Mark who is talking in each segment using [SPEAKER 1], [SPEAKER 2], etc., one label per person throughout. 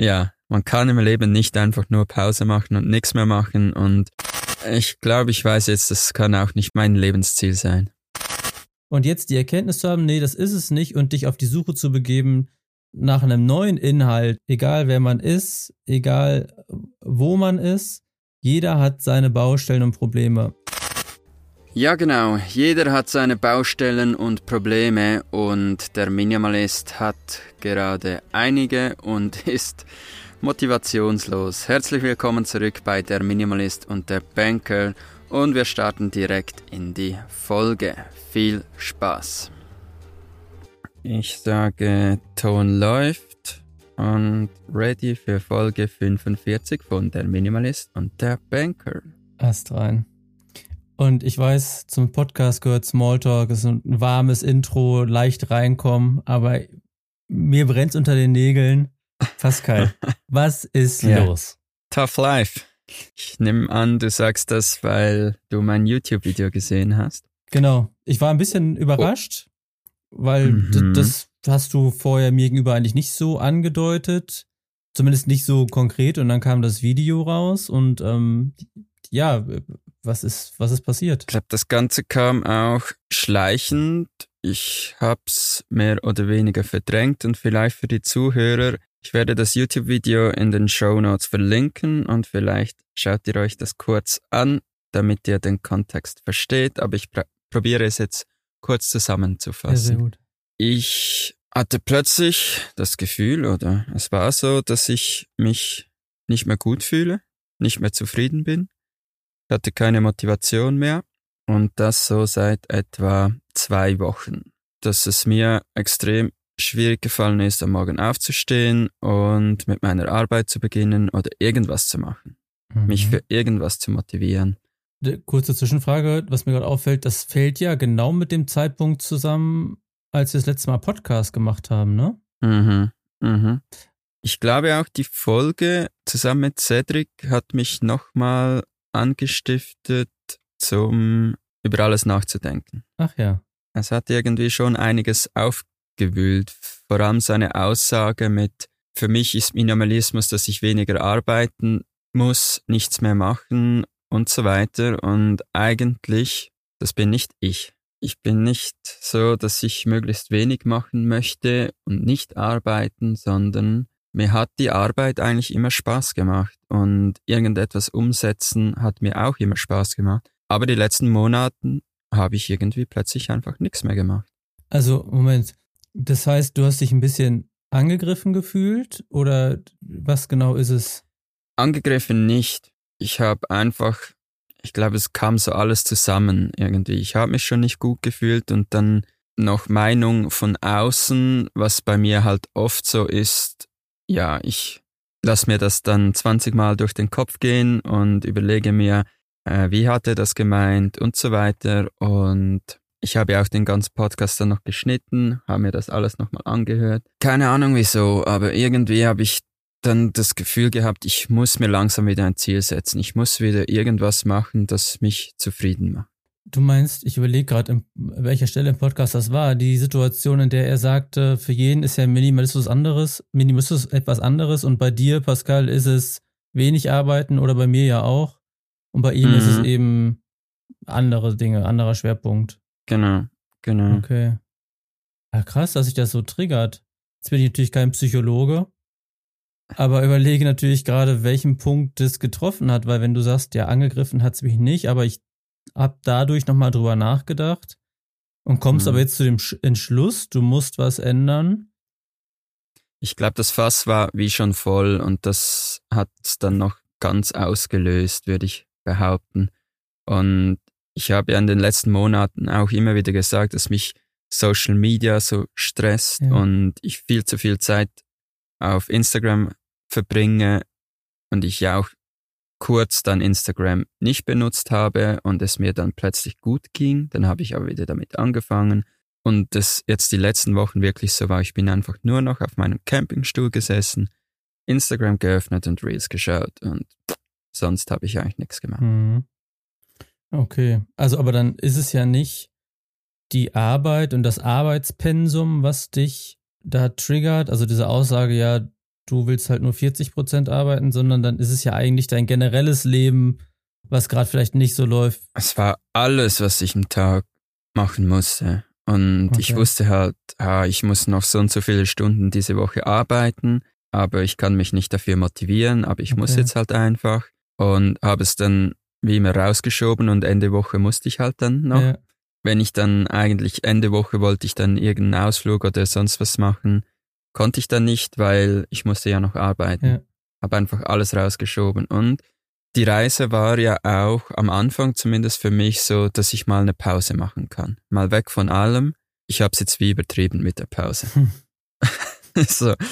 [SPEAKER 1] ja, man kann im Leben nicht einfach nur Pause machen und nichts mehr machen und ich glaube, ich weiß jetzt, das kann auch nicht mein Lebensziel sein.
[SPEAKER 2] Und jetzt die Erkenntnis zu haben, nee, das ist es nicht und dich auf die Suche zu begeben nach einem neuen Inhalt, egal wer man ist, egal wo man ist, jeder hat seine Baustellen und Probleme.
[SPEAKER 1] Ja, genau. Jeder hat seine Baustellen und Probleme und der Minimalist hat gerade einige und ist motivationslos. Herzlich willkommen zurück bei der Minimalist und der Banker und wir starten direkt in die Folge. Viel Spaß. Ich sage, Ton läuft und ready für Folge 45 von der Minimalist und der Banker.
[SPEAKER 2] Ast rein. Und ich weiß, zum Podcast gehört Smalltalk, ist ein warmes Intro, leicht reinkommen, aber mir brennt's unter den Nägeln. Pascal, was ist ja. los?
[SPEAKER 1] Tough life. Ich nehme an, du sagst das, weil du mein YouTube-Video gesehen hast.
[SPEAKER 2] Genau. Ich war ein bisschen überrascht, oh. weil mhm. das hast du vorher mir gegenüber eigentlich nicht so angedeutet. Zumindest nicht so konkret. Und dann kam das Video raus und ähm, ja, was ist, was ist passiert?
[SPEAKER 1] Ich glaube, das Ganze kam auch schleichend. Ich hab's mehr oder weniger verdrängt und vielleicht für die Zuhörer, ich werde das YouTube-Video in den Show Notes verlinken und vielleicht schaut ihr euch das kurz an, damit ihr den Kontext versteht, aber ich probiere es jetzt kurz zusammenzufassen. Ja, sehr gut. Ich hatte plötzlich das Gefühl, oder es war so, dass ich mich nicht mehr gut fühle, nicht mehr zufrieden bin ich hatte keine Motivation mehr und das so seit etwa zwei Wochen. Dass es mir extrem schwierig gefallen ist, am Morgen aufzustehen und mit meiner Arbeit zu beginnen oder irgendwas zu machen. Mhm. Mich für irgendwas zu motivieren.
[SPEAKER 2] Kurze Zwischenfrage, was mir gerade auffällt, das fällt ja genau mit dem Zeitpunkt zusammen, als wir das letzte Mal Podcast gemacht haben, ne?
[SPEAKER 1] Mhm. Mhm. Ich glaube auch die Folge zusammen mit Cedric hat mich nochmal angestiftet, zum über alles nachzudenken.
[SPEAKER 2] Ach ja.
[SPEAKER 1] Es hat irgendwie schon einiges aufgewühlt, vor allem seine Aussage mit, für mich ist Minimalismus, dass ich weniger arbeiten muss, nichts mehr machen und so weiter. Und eigentlich, das bin nicht ich. Ich bin nicht so, dass ich möglichst wenig machen möchte und nicht arbeiten, sondern mir hat die Arbeit eigentlich immer Spaß gemacht und irgendetwas umsetzen hat mir auch immer Spaß gemacht. Aber die letzten Monaten habe ich irgendwie plötzlich einfach nichts mehr gemacht.
[SPEAKER 2] Also, Moment. Das heißt, du hast dich ein bisschen angegriffen gefühlt oder was genau ist es?
[SPEAKER 1] Angegriffen nicht. Ich habe einfach, ich glaube, es kam so alles zusammen irgendwie. Ich habe mich schon nicht gut gefühlt und dann noch Meinung von außen, was bei mir halt oft so ist, ja, ich lasse mir das dann 20 Mal durch den Kopf gehen und überlege mir, äh, wie hat er das gemeint und so weiter. Und ich habe ja auch den ganzen Podcast dann noch geschnitten, habe mir das alles nochmal angehört. Keine Ahnung wieso, aber irgendwie habe ich dann das Gefühl gehabt, ich muss mir langsam wieder ein Ziel setzen. Ich muss wieder irgendwas machen, das mich zufrieden macht.
[SPEAKER 2] Du meinst, ich überlege gerade, an welcher Stelle im Podcast das war, die Situation, in der er sagte, für jeden ist ja Minimalismus anderes, Minimalismus etwas anderes und bei dir, Pascal, ist es wenig arbeiten oder bei mir ja auch. Und bei ihm mhm. ist es mhm. eben andere Dinge, anderer Schwerpunkt.
[SPEAKER 1] Genau, genau.
[SPEAKER 2] Okay. Ja, krass, dass sich das so triggert. Jetzt bin ich natürlich kein Psychologe, aber überlege natürlich gerade, welchen Punkt das getroffen hat, weil wenn du sagst, ja, angegriffen hat es mich nicht, aber ich hab dadurch nochmal drüber nachgedacht und kommst mhm. aber jetzt zu dem Entschluss, du musst was ändern.
[SPEAKER 1] Ich glaube, das Fass war wie schon voll und das hat es dann noch ganz ausgelöst, würde ich behaupten. Und ich habe ja in den letzten Monaten auch immer wieder gesagt, dass mich Social Media so stresst ja. und ich viel zu viel Zeit auf Instagram verbringe und ich ja auch kurz dann Instagram nicht benutzt habe und es mir dann plötzlich gut ging. Dann habe ich aber wieder damit angefangen. Und das jetzt die letzten Wochen wirklich so war, ich bin einfach nur noch auf meinem Campingstuhl gesessen, Instagram geöffnet und Reels geschaut und sonst habe ich eigentlich nichts gemacht. Mhm.
[SPEAKER 2] Okay, also aber dann ist es ja nicht die Arbeit und das Arbeitspensum, was dich da triggert. Also diese Aussage, ja, du willst halt nur 40 Prozent arbeiten, sondern dann ist es ja eigentlich dein generelles Leben, was gerade vielleicht nicht so läuft.
[SPEAKER 1] Es war alles, was ich im Tag machen musste. Und okay. ich wusste halt, ah, ich muss noch so und so viele Stunden diese Woche arbeiten, aber ich kann mich nicht dafür motivieren, aber ich okay. muss jetzt halt einfach. Und habe es dann wie immer rausgeschoben und Ende Woche musste ich halt dann noch. Ja. Wenn ich dann eigentlich Ende Woche wollte ich dann irgendeinen Ausflug oder sonst was machen, konnte ich dann nicht, weil ich musste ja noch arbeiten. Ja. Habe einfach alles rausgeschoben. Und die Reise war ja auch am Anfang zumindest für mich so, dass ich mal eine Pause machen kann. Mal weg von allem. Ich habe es jetzt wie übertrieben mit der Pause. Hm. so, okay.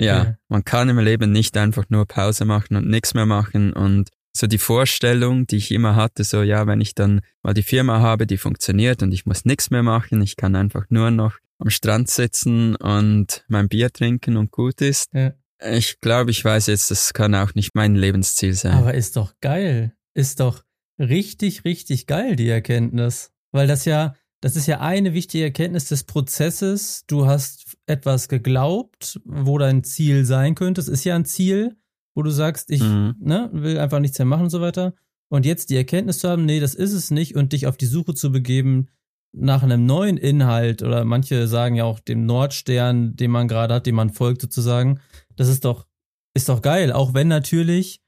[SPEAKER 1] ja, man kann im Leben nicht einfach nur Pause machen und nichts mehr machen und so die Vorstellung, die ich immer hatte, so ja, wenn ich dann mal die Firma habe, die funktioniert und ich muss nichts mehr machen, ich kann einfach nur noch am Strand sitzen und mein Bier trinken und gut ist. Ja. Ich glaube, ich weiß jetzt, das kann auch nicht mein Lebensziel sein.
[SPEAKER 2] Aber ist doch geil. Ist doch richtig, richtig geil, die Erkenntnis. Weil das ja, das ist ja eine wichtige Erkenntnis des Prozesses. Du hast etwas geglaubt, wo dein Ziel sein könnte. Es ist ja ein Ziel, wo du sagst, ich mhm. ne, will einfach nichts mehr machen und so weiter. Und jetzt die Erkenntnis zu haben, nee, das ist es nicht und dich auf die Suche zu begeben, nach einem neuen Inhalt oder manche sagen ja auch dem Nordstern, den man gerade hat, dem man folgt sozusagen, das ist doch, ist doch geil. Auch wenn natürlich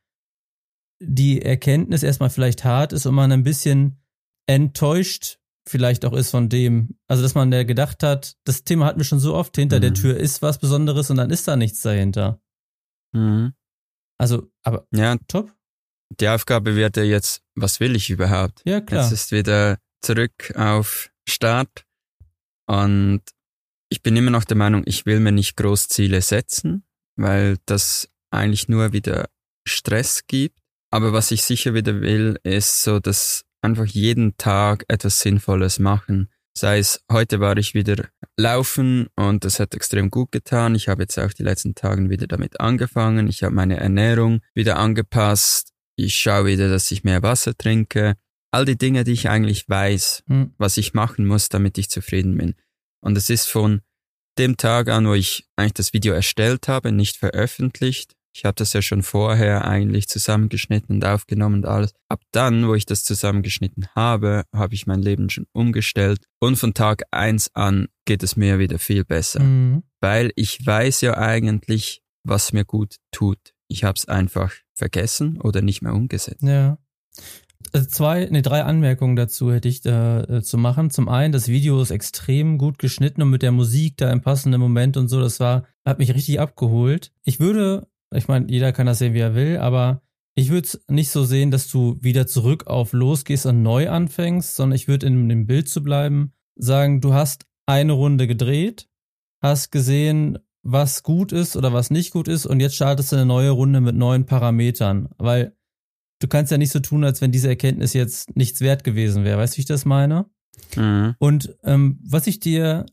[SPEAKER 2] die Erkenntnis erstmal vielleicht hart ist und man ein bisschen enttäuscht vielleicht auch ist von dem, also dass man der gedacht hat, das Thema hatten wir schon so oft, hinter mhm. der Tür ist was Besonderes und dann ist da nichts dahinter. Mhm. Also, aber
[SPEAKER 1] ja, top. Die Aufgabe wird ja jetzt, was will ich überhaupt?
[SPEAKER 2] Ja, klar.
[SPEAKER 1] Jetzt ist wieder zurück auf Start. Und ich bin immer noch der Meinung, ich will mir nicht groß Ziele setzen, weil das eigentlich nur wieder Stress gibt. Aber was ich sicher wieder will, ist so, dass einfach jeden Tag etwas Sinnvolles machen. Sei es, heute war ich wieder laufen und das hat extrem gut getan. Ich habe jetzt auch die letzten Tage wieder damit angefangen. Ich habe meine Ernährung wieder angepasst. Ich schaue wieder, dass ich mehr Wasser trinke all die Dinge, die ich eigentlich weiß, hm. was ich machen muss, damit ich zufrieden bin. Und es ist von dem Tag an, wo ich eigentlich das Video erstellt habe, nicht veröffentlicht. Ich habe das ja schon vorher eigentlich zusammengeschnitten und aufgenommen und alles. Ab dann, wo ich das zusammengeschnitten habe, habe ich mein Leben schon umgestellt. Und von Tag eins an geht es mir wieder viel besser. Mhm. Weil ich weiß ja eigentlich, was mir gut tut. Ich habe es einfach vergessen oder nicht mehr umgesetzt.
[SPEAKER 2] Ja. Also zwei, nee, drei Anmerkungen dazu hätte ich da äh, zu machen. Zum einen, das Video ist extrem gut geschnitten und mit der Musik da im passenden Moment und so, das war, hat mich richtig abgeholt. Ich würde, ich meine, jeder kann das sehen, wie er will, aber ich würde es nicht so sehen, dass du wieder zurück auf losgehst und neu anfängst, sondern ich würde in dem Bild zu bleiben, sagen, du hast eine Runde gedreht, hast gesehen, was gut ist oder was nicht gut ist und jetzt startest du eine neue Runde mit neuen Parametern, weil du kannst ja nicht so tun, als wenn diese Erkenntnis jetzt nichts wert gewesen wäre. Weißt du, wie ich das meine? Mhm. Und ähm, was ich dir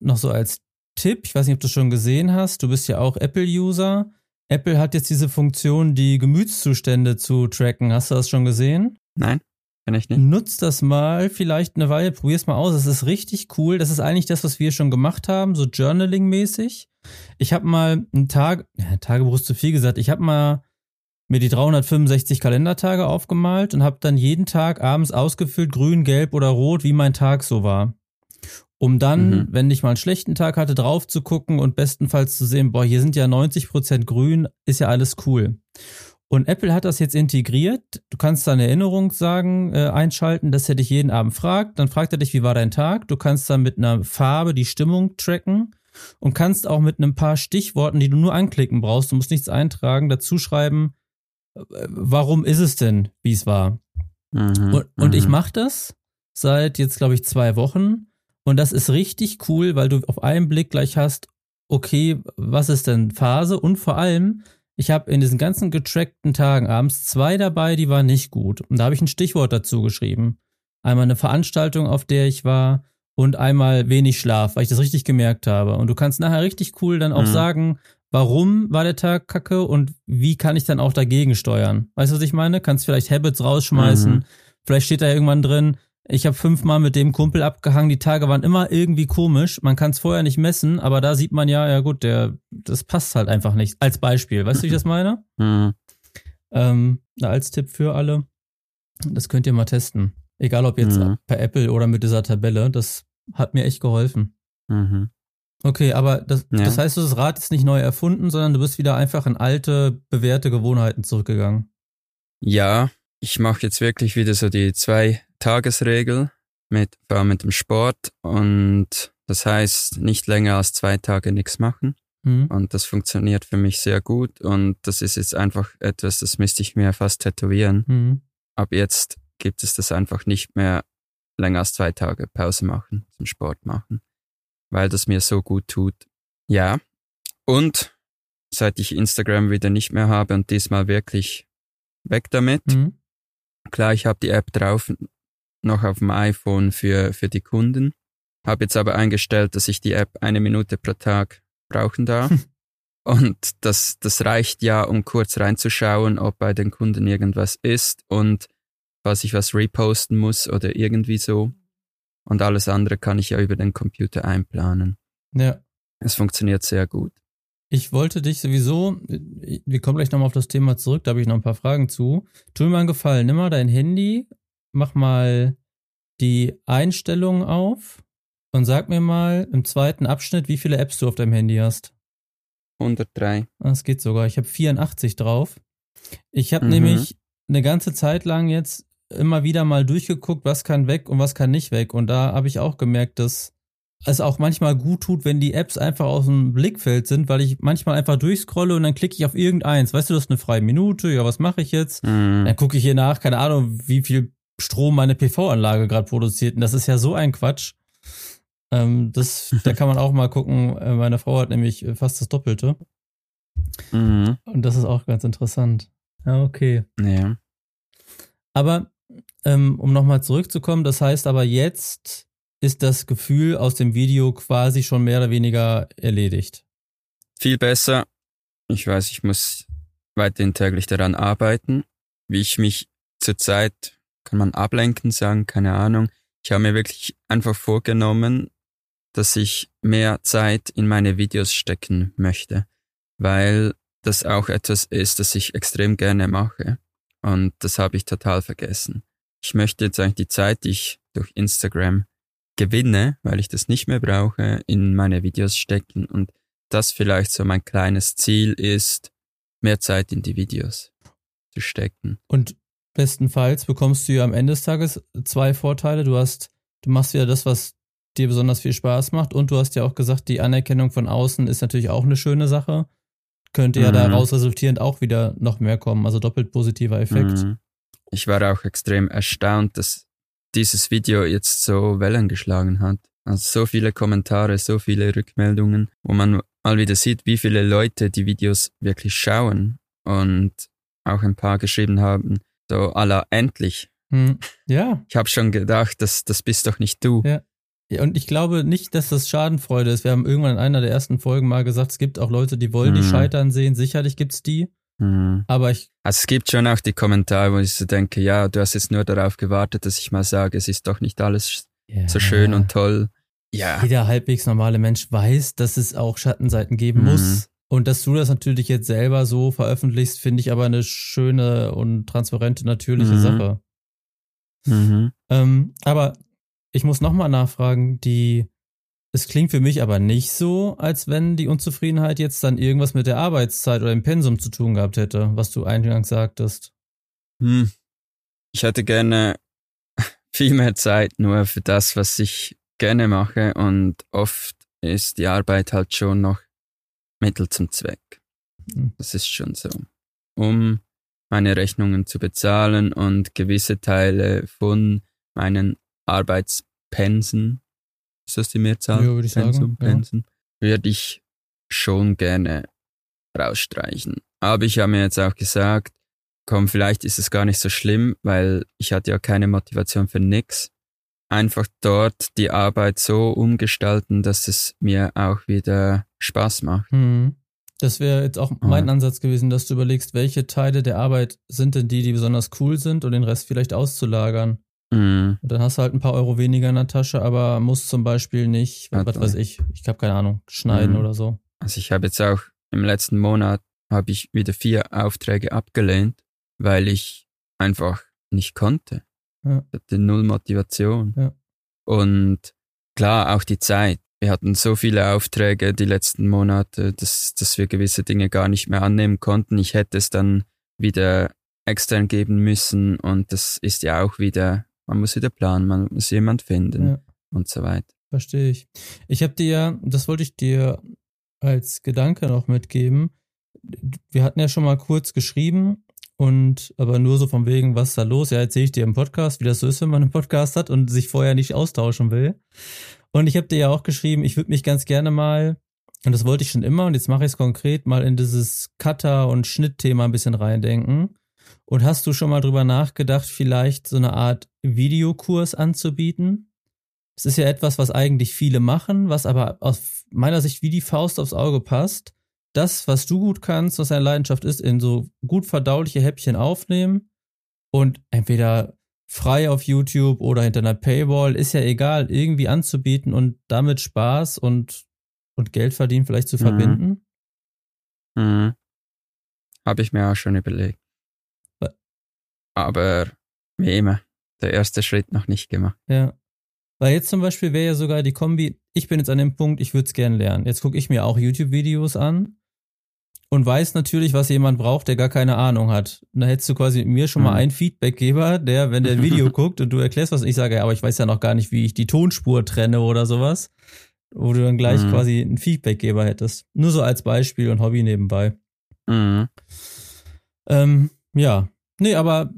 [SPEAKER 2] noch so als Tipp, ich weiß nicht, ob du schon gesehen hast, du bist ja auch Apple-User. Apple hat jetzt diese Funktion, die Gemütszustände zu tracken. Hast du das schon gesehen?
[SPEAKER 1] Nein, kann ich nicht.
[SPEAKER 2] Nutz das mal vielleicht eine Weile, probier's mal aus. Das ist richtig cool. Das ist eigentlich das, was wir schon gemacht haben, so Journaling-mäßig. Ich habe mal einen Tag, ja, Tagebuch ist zu viel gesagt, ich habe mal mir die 365 Kalendertage aufgemalt und habe dann jeden Tag abends ausgefüllt, grün, gelb oder rot, wie mein Tag so war. Um dann, mhm. wenn ich mal einen schlechten Tag hatte, drauf zu gucken und bestenfalls zu sehen, boah, hier sind ja 90% grün, ist ja alles cool. Und Apple hat das jetzt integriert. Du kannst deine Erinnerung sagen, äh, einschalten, dass er dich jeden Abend fragt. Dann fragt er dich, wie war dein Tag? Du kannst dann mit einer Farbe die Stimmung tracken und kannst auch mit ein paar Stichworten, die du nur anklicken brauchst, du musst nichts eintragen, dazu schreiben, warum ist es denn, wie es war? Mhm, und, und ich mhm. mache das seit jetzt, glaube ich, zwei Wochen. Und das ist richtig cool, weil du auf einen Blick gleich hast, okay, was ist denn Phase? Und vor allem, ich habe in diesen ganzen getrackten Tagen abends zwei dabei, die waren nicht gut. Und da habe ich ein Stichwort dazu geschrieben. Einmal eine Veranstaltung, auf der ich war und einmal wenig Schlaf, weil ich das richtig gemerkt habe. Und du kannst nachher richtig cool dann auch mhm. sagen, warum war der Tag kacke und wie kann ich dann auch dagegen steuern? Weißt du, was ich meine? Kannst vielleicht Habits rausschmeißen. Mhm. Vielleicht steht da irgendwann drin, Ich habe fünfmal mit dem Kumpel abgehangen. Die Tage waren immer irgendwie komisch. Man kann es vorher nicht messen, aber da sieht man ja, ja gut, der, das passt halt einfach nicht. Als Beispiel, weißt du, wie ich das meine?
[SPEAKER 1] Mhm.
[SPEAKER 2] Ähm, als Tipp für alle. Das könnt ihr mal testen. Egal ob jetzt
[SPEAKER 1] Mhm.
[SPEAKER 2] per Apple oder mit dieser Tabelle. Das hat mir echt geholfen.
[SPEAKER 1] Mhm.
[SPEAKER 2] Okay, aber das,
[SPEAKER 1] Ja.
[SPEAKER 2] das heißt, das Rad ist nicht neu erfunden, sondern du bist wieder einfach in alte, bewährte Gewohnheiten zurückgegangen.
[SPEAKER 1] Ja, ich mache jetzt wirklich wieder so die Zwei-Tagesregel mit, vor allem mit dem Sport und das heißt nicht länger als zwei Tage nichts machen
[SPEAKER 2] Hm?
[SPEAKER 1] und das funktioniert für mich sehr gut und das ist jetzt einfach etwas, das müsste ich mir fast tätowieren.
[SPEAKER 2] Hm.
[SPEAKER 1] Ab jetzt gibt es das einfach nicht mehr länger als zwei Tage Pause machen, zum Sport machen, weil das mir so gut tut. Ja, und seit ich Instagram wieder nicht mehr habe und diesmal wirklich weg damit,
[SPEAKER 2] Hm?
[SPEAKER 1] Klar, ich habe die App drauf, noch auf dem iPhone für, für die Kunden. Habe jetzt aber eingestellt, dass ich die App eine Minute pro Tag brauchen darf. und das, das reicht ja, um kurz reinzuschauen, ob bei den Kunden irgendwas ist und falls ich was reposten muss oder irgendwie so. Und alles andere kann ich ja über den Computer einplanen.
[SPEAKER 2] Ja.
[SPEAKER 1] Es funktioniert sehr gut.
[SPEAKER 2] Ich wollte dich sowieso, wir kommen gleich nochmal auf das Thema zurück, da habe ich noch ein paar Fragen zu. Tu mir mal einen Gefallen, nimm mal dein Handy, mach mal die Einstellungen auf und sag mir mal im zweiten Abschnitt, wie viele Apps du auf deinem Handy hast.
[SPEAKER 1] 103.
[SPEAKER 2] Ah, Das geht sogar. Ich habe 84 drauf. Ich habe
[SPEAKER 1] Mhm.
[SPEAKER 2] nämlich eine ganze Zeit lang jetzt immer wieder mal durchgeguckt, was kann weg und was kann nicht weg. Und da habe ich auch gemerkt, dass es auch manchmal gut tut, wenn die Apps einfach aus dem Blickfeld sind, weil ich manchmal einfach durchscrolle und dann klicke ich auf irgendeins. Weißt du, das ist eine freie Minute. Ja, was mache ich jetzt?
[SPEAKER 1] Mhm.
[SPEAKER 2] Dann gucke ich hier nach, keine Ahnung, wie viel Strom meine PV-Anlage gerade produziert. Und das ist ja so ein Quatsch. Ähm, das, da kann man auch mal gucken. Äh, Meine Frau hat nämlich fast das Doppelte.
[SPEAKER 1] Mhm.
[SPEAKER 2] Und das ist auch ganz interessant. Ja, okay.
[SPEAKER 1] Ja.
[SPEAKER 2] Aber ähm, um nochmal zurückzukommen, das heißt aber jetzt ist das Gefühl aus dem Video quasi schon mehr oder weniger erledigt.
[SPEAKER 1] viel besser. Ich weiß, ich muss weiterhin täglich daran arbeiten, wie ich mich zurzeit, kann man ablenken sagen, keine Ahnung. Ich habe mir wirklich einfach vorgenommen, dass ich mehr Zeit in meine Videos stecken möchte, weil das auch etwas ist, das ich extrem gerne mache. Und das habe ich total vergessen. Ich möchte jetzt eigentlich die Zeit, die ich durch Instagram gewinne, weil ich das nicht mehr brauche, in meine Videos stecken und das vielleicht so mein kleines Ziel ist, mehr Zeit in die Videos zu stecken.
[SPEAKER 2] Und bestenfalls bekommst du ja am Ende des Tages zwei Vorteile. Du hast, du machst wieder das, was dir besonders viel Spaß macht und du hast ja auch gesagt, die Anerkennung von außen ist natürlich auch eine schöne Sache. Könnte ja
[SPEAKER 1] Mhm.
[SPEAKER 2] daraus resultierend auch wieder noch mehr kommen, also doppelt positiver Effekt.
[SPEAKER 1] Mhm. Ich war auch extrem erstaunt, dass dieses Video jetzt so Wellen geschlagen hat. Also so viele Kommentare, so viele Rückmeldungen, wo man mal wieder sieht, wie viele Leute die Videos wirklich schauen und auch ein paar geschrieben haben, so aller endlich.
[SPEAKER 2] Hm. Ja,
[SPEAKER 1] Ich habe schon gedacht, das, das bist doch nicht du.
[SPEAKER 2] Ja. Ja, und ich glaube nicht, dass das Schadenfreude ist. Wir haben irgendwann in einer der ersten Folgen mal gesagt, es gibt auch Leute, die wollen die
[SPEAKER 1] Mhm.
[SPEAKER 2] scheitern sehen. Sicherlich gibt's die.
[SPEAKER 1] Mhm.
[SPEAKER 2] Aber ich,
[SPEAKER 1] Also es gibt schon auch die Kommentare, wo ich so denke, ja, du hast jetzt nur darauf gewartet, dass ich mal sage, es ist doch nicht alles so schön und toll. Ja.
[SPEAKER 2] jeder halbwegs normale Mensch weiß, dass es auch Schattenseiten geben
[SPEAKER 1] Mhm.
[SPEAKER 2] muss. Und dass du das natürlich jetzt selber so veröffentlichst, finde ich aber eine schöne und transparente, natürliche
[SPEAKER 1] Mhm.
[SPEAKER 2] Sache.
[SPEAKER 1] Mhm.
[SPEAKER 2] Ähm, aber ich muss nochmal nachfragen, die, es klingt für mich aber nicht so, als wenn die Unzufriedenheit jetzt dann irgendwas mit der Arbeitszeit oder dem Pensum zu tun gehabt hätte, was du eingangs sagtest.
[SPEAKER 1] Hm. Ich hätte gerne viel mehr Zeit nur für das, was ich gerne mache und oft ist die Arbeit halt schon noch Mittel zum Zweck.
[SPEAKER 2] Mhm.
[SPEAKER 1] Das ist schon so. Um meine Rechnungen zu bezahlen und gewisse Teile von meinen Arbeitspensen, ist das die Mehrzahl?
[SPEAKER 2] Ja, würde ich sagen,
[SPEAKER 1] Pensum,
[SPEAKER 2] ja.
[SPEAKER 1] Pensen, würde ich schon gerne rausstreichen. Aber ich habe mir jetzt auch gesagt, komm, vielleicht ist es gar nicht so schlimm, weil ich hatte ja keine Motivation für nix. Einfach dort die Arbeit so umgestalten, dass es mir auch wieder Spaß macht.
[SPEAKER 2] Hm. Das wäre jetzt auch mein
[SPEAKER 1] Ja.
[SPEAKER 2] Ansatz gewesen, dass du überlegst, welche Teile der Arbeit sind denn die, die besonders cool sind und den Rest vielleicht auszulagern.
[SPEAKER 1] Mhm.
[SPEAKER 2] Und dann hast du halt ein paar Euro weniger in der Tasche, aber musst zum Beispiel nicht, was, was weiß ich, ich habe keine Ahnung, schneiden
[SPEAKER 1] Mhm.
[SPEAKER 2] oder so.
[SPEAKER 1] Also ich habe jetzt auch im letzten Monat habe ich wieder vier Aufträge abgelehnt, weil ich einfach nicht konnte.
[SPEAKER 2] Ja.
[SPEAKER 1] Ich hatte null Motivation.
[SPEAKER 2] Ja.
[SPEAKER 1] Und klar, auch die Zeit. Wir hatten so viele Aufträge die letzten Monate, dass, dass wir gewisse Dinge gar nicht mehr annehmen konnten. Ich hätte es dann wieder extern geben müssen und das ist ja auch wieder, man muss wieder planen, man muss jemand finden
[SPEAKER 2] Ja.
[SPEAKER 1] und so weiter.
[SPEAKER 2] Verstehe ich. Ich habe dir ja, das wollte ich dir als Gedanke noch mitgeben. Wir hatten ja schon mal kurz geschrieben und aber nur so von wegen, was ist da los? Ja, erzähle ich dir im Podcast, wie das so ist, wenn man einen Podcast hat und sich vorher nicht austauschen will. Und ich habe dir ja auch geschrieben, ich würde mich ganz gerne mal, und das wollte ich schon immer, und jetzt mache ich es konkret, mal in dieses Cutter- und Schnittthema ein bisschen reindenken. Und hast du schon mal drüber nachgedacht, vielleicht so eine Art Videokurs anzubieten? Es ist ja etwas, was eigentlich viele machen, was aber aus meiner Sicht wie die Faust aufs Auge passt. Das, was du gut kannst, was deine Leidenschaft ist, in so gut verdauliche Häppchen aufnehmen und entweder frei auf YouTube oder hinter einer Paywall, ist ja egal, irgendwie anzubieten und damit Spaß und, und Geld verdienen vielleicht zu
[SPEAKER 1] Mhm.
[SPEAKER 2] verbinden.
[SPEAKER 1] Mhm. Habe ich mir auch schon überlegt. Aber wie immer, der erste Schritt noch nicht gemacht.
[SPEAKER 2] Ja. Weil jetzt zum Beispiel wäre ja sogar die Kombi, ich bin jetzt an dem Punkt, ich würde es gern lernen. Jetzt gucke ich mir auch YouTube-Videos an und weiß natürlich, was jemand braucht, der gar keine Ahnung hat. Und da hättest du quasi mir schon mal
[SPEAKER 1] Mhm.
[SPEAKER 2] einen Feedbackgeber, der, wenn der ein Video guckt und du erklärst was, ich sage, ja, aber ich weiß ja noch gar nicht, wie ich die Tonspur trenne oder sowas, wo du dann gleich
[SPEAKER 1] Mhm.
[SPEAKER 2] quasi einen Feedbackgeber hättest. Nur so als Beispiel und Hobby nebenbei.
[SPEAKER 1] Mhm.
[SPEAKER 2] Ähm, ja. Nee, aber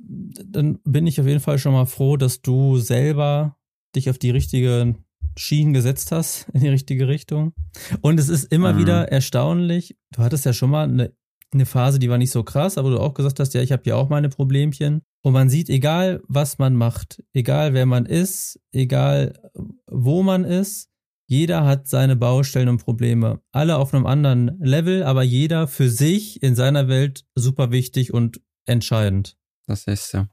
[SPEAKER 2] dann bin ich auf jeden Fall schon mal froh, dass du selber dich auf die richtige Schienen gesetzt hast, in die richtige Richtung. Und es ist immer
[SPEAKER 1] Mhm.
[SPEAKER 2] wieder erstaunlich. Du hattest ja schon mal eine, eine Phase, die war nicht so krass, aber du auch gesagt hast, ja, ich habe ja auch meine Problemchen. Und man sieht, egal was man macht, egal wer man ist, egal wo man ist, jeder hat seine Baustellen und Probleme. Alle auf einem anderen Level, aber jeder für sich in seiner Welt super wichtig und entscheidend.
[SPEAKER 1] Das ist so.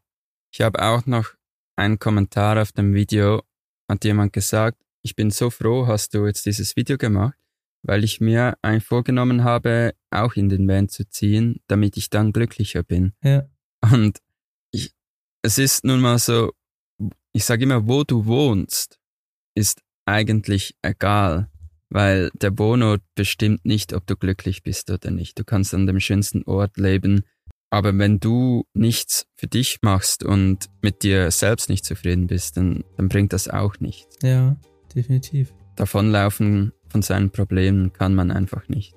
[SPEAKER 1] Ich habe auch noch einen Kommentar auf dem Video, hat jemand gesagt, ich bin so froh, hast du jetzt dieses Video gemacht, weil ich mir eigentlich vorgenommen habe, auch in den Van zu ziehen, damit ich dann glücklicher bin.
[SPEAKER 2] Ja,
[SPEAKER 1] Und ich, es ist nun mal so, ich sage immer, wo du wohnst, ist eigentlich egal, weil der Wohnort bestimmt nicht, ob du glücklich bist oder nicht. Du kannst an dem schönsten Ort leben, aber wenn du nichts für dich machst und mit dir selbst nicht zufrieden bist, dann, dann bringt das auch nichts.
[SPEAKER 2] ja, definitiv.
[SPEAKER 1] Davonlaufen von seinen Problemen kann man einfach nicht.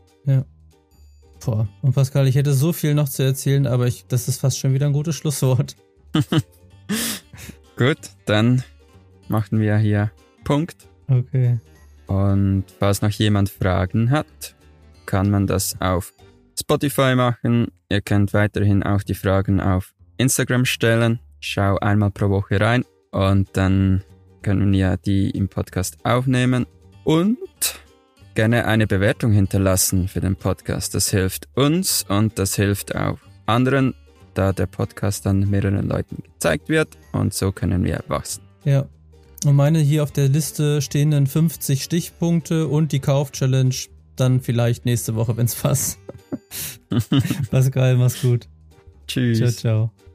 [SPEAKER 2] Boah. Und Pascal, ich hätte so viel noch zu erzählen, aber ich, das ist fast schon wieder ein gutes Schlusswort.
[SPEAKER 1] Gut, dann machen wir hier Punkt.
[SPEAKER 2] Okay.
[SPEAKER 1] Und falls noch jemand Fragen hat, kann man das auf Spotify machen. Ihr könnt weiterhin auch die Fragen auf Instagram stellen. Schau einmal pro Woche rein und dann können wir die im Podcast aufnehmen und gerne eine Bewertung hinterlassen für den Podcast. Das hilft uns und das hilft auch anderen, da der Podcast dann mehreren Leuten gezeigt wird und so können wir wachsen.
[SPEAKER 2] Ja. Und meine hier auf der Liste stehenden 50 Stichpunkte und die Kauf-Challenge dann vielleicht nächste Woche, wenn's passt. Pascal, mach's gut.
[SPEAKER 1] Tschüss.
[SPEAKER 2] Ciao, ciao.